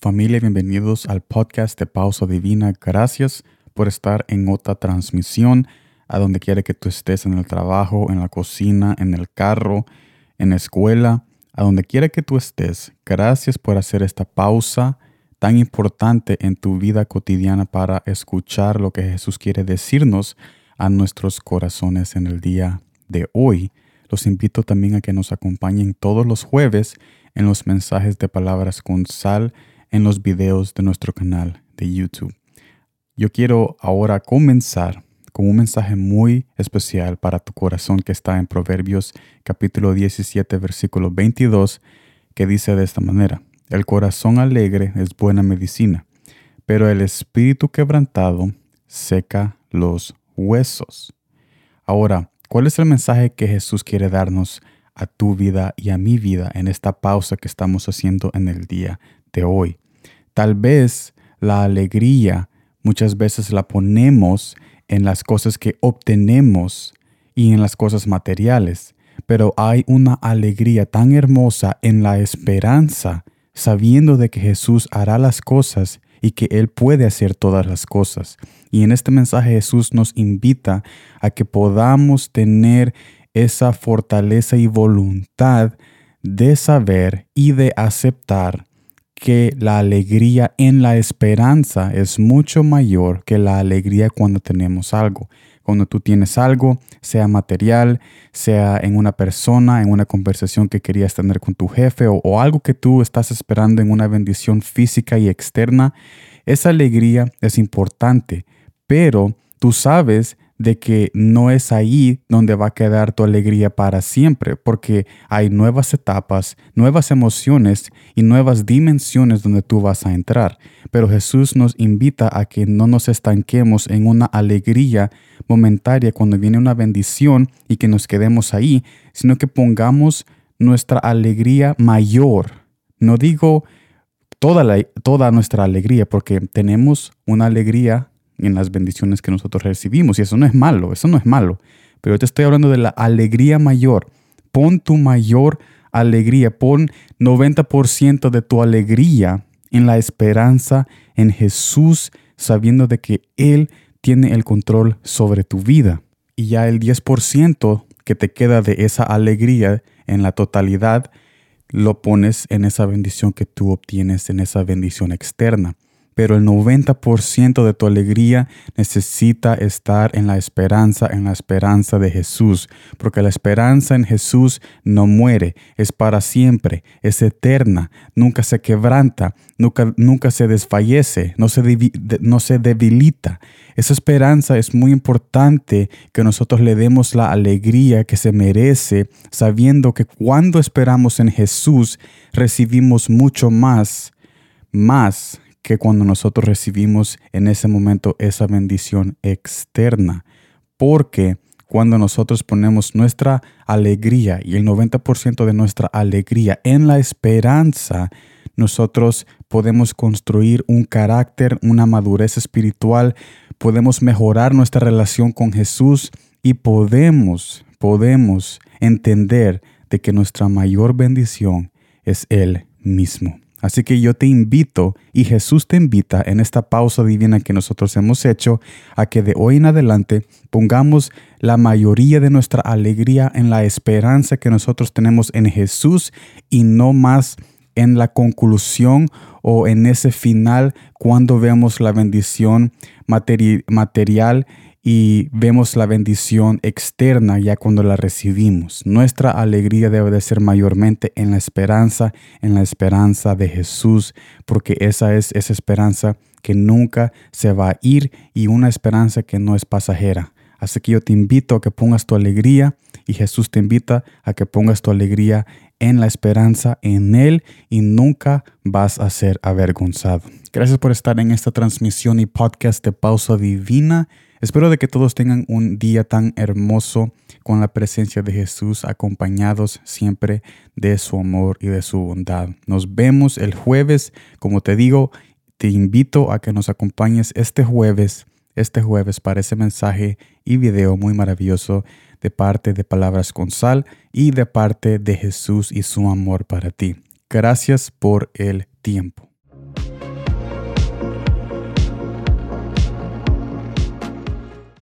Familia, bienvenidos al podcast de Pausa Divina. Gracias por estar en otra transmisión, a donde quiera que tú estés, en el trabajo, en la cocina, en el carro, en la escuela, a donde quiera que tú estés. Gracias por hacer esta pausa tan importante en tu vida cotidiana para escuchar lo que Jesús quiere decirnos a nuestros corazones en el día de hoy. Los invito también a que nos acompañen todos los jueves en los mensajes de palabras con sal en los videos de nuestro canal de YouTube. Yo quiero ahora comenzar con un mensaje muy especial para tu corazón que está en Proverbios capítulo 17 versículo 22 que dice de esta manera, el corazón alegre es buena medicina, pero el espíritu quebrantado seca los huesos. Ahora, ¿cuál es el mensaje que Jesús quiere darnos a tu vida y a mi vida en esta pausa que estamos haciendo en el día de hoy? Tal vez la alegría muchas veces la ponemos en las cosas que obtenemos y en las cosas materiales, pero hay una alegría tan hermosa en la esperanza, sabiendo de que Jesús hará las cosas y que Él puede hacer todas las cosas. Y en este mensaje Jesús nos invita a que podamos tener esa fortaleza y voluntad de saber y de aceptar que la alegría en la esperanza es mucho mayor que la alegría cuando tenemos algo. Cuando tú tienes algo, sea material, sea en una persona, en una conversación que querías tener con tu jefe o, o algo que tú estás esperando en una bendición física y externa, esa alegría es importante, pero tú sabes de que no es ahí donde va a quedar tu alegría para siempre, porque hay nuevas etapas, nuevas emociones y nuevas dimensiones donde tú vas a entrar. Pero Jesús nos invita a que no nos estanquemos en una alegría momentaria cuando viene una bendición y que nos quedemos ahí, sino que pongamos nuestra alegría mayor. No digo toda, toda nuestra alegría, porque tenemos una alegría en las bendiciones que nosotros recibimos. Y eso no es malo, eso no es malo. Pero te estoy hablando de la alegría mayor. Pon tu mayor alegría, pon 90% de tu alegría en la esperanza en Jesús, sabiendo de que Él tiene el control sobre tu vida. Y ya el 10% que te queda de esa alegría en la totalidad, lo pones en esa bendición que tú obtienes, en esa bendición externa pero el 90% de tu alegría necesita estar en la esperanza, en la esperanza de Jesús, porque la esperanza en Jesús no muere, es para siempre, es eterna, nunca se quebranta, nunca, nunca se desfallece, no se, no se debilita. Esa esperanza es muy importante que nosotros le demos la alegría que se merece, sabiendo que cuando esperamos en Jesús recibimos mucho más, más que cuando nosotros recibimos en ese momento esa bendición externa. Porque cuando nosotros ponemos nuestra alegría y el 90% de nuestra alegría en la esperanza, nosotros podemos construir un carácter, una madurez espiritual, podemos mejorar nuestra relación con Jesús y podemos, podemos entender de que nuestra mayor bendición es Él mismo. Así que yo te invito y Jesús te invita en esta pausa divina que nosotros hemos hecho a que de hoy en adelante pongamos la mayoría de nuestra alegría en la esperanza que nosotros tenemos en Jesús y no más en la conclusión o en ese final cuando vemos la bendición material y vemos la bendición externa ya cuando la recibimos. Nuestra alegría debe de ser mayormente en la esperanza, en la esperanza de Jesús, porque esa es esa esperanza que nunca se va a ir y una esperanza que no es pasajera. Así que yo te invito a que pongas tu alegría y Jesús te invita a que pongas tu alegría en la esperanza en Él y nunca vas a ser avergonzado. Gracias por estar en esta transmisión y podcast de Pausa Divina. Espero de que todos tengan un día tan hermoso con la presencia de Jesús, acompañados siempre de su amor y de su bondad. Nos vemos el jueves. Como te digo, te invito a que nos acompañes este jueves, este jueves para ese mensaje y video muy maravilloso de parte de Palabras con Sal y de parte de Jesús y su amor para ti. Gracias por el tiempo.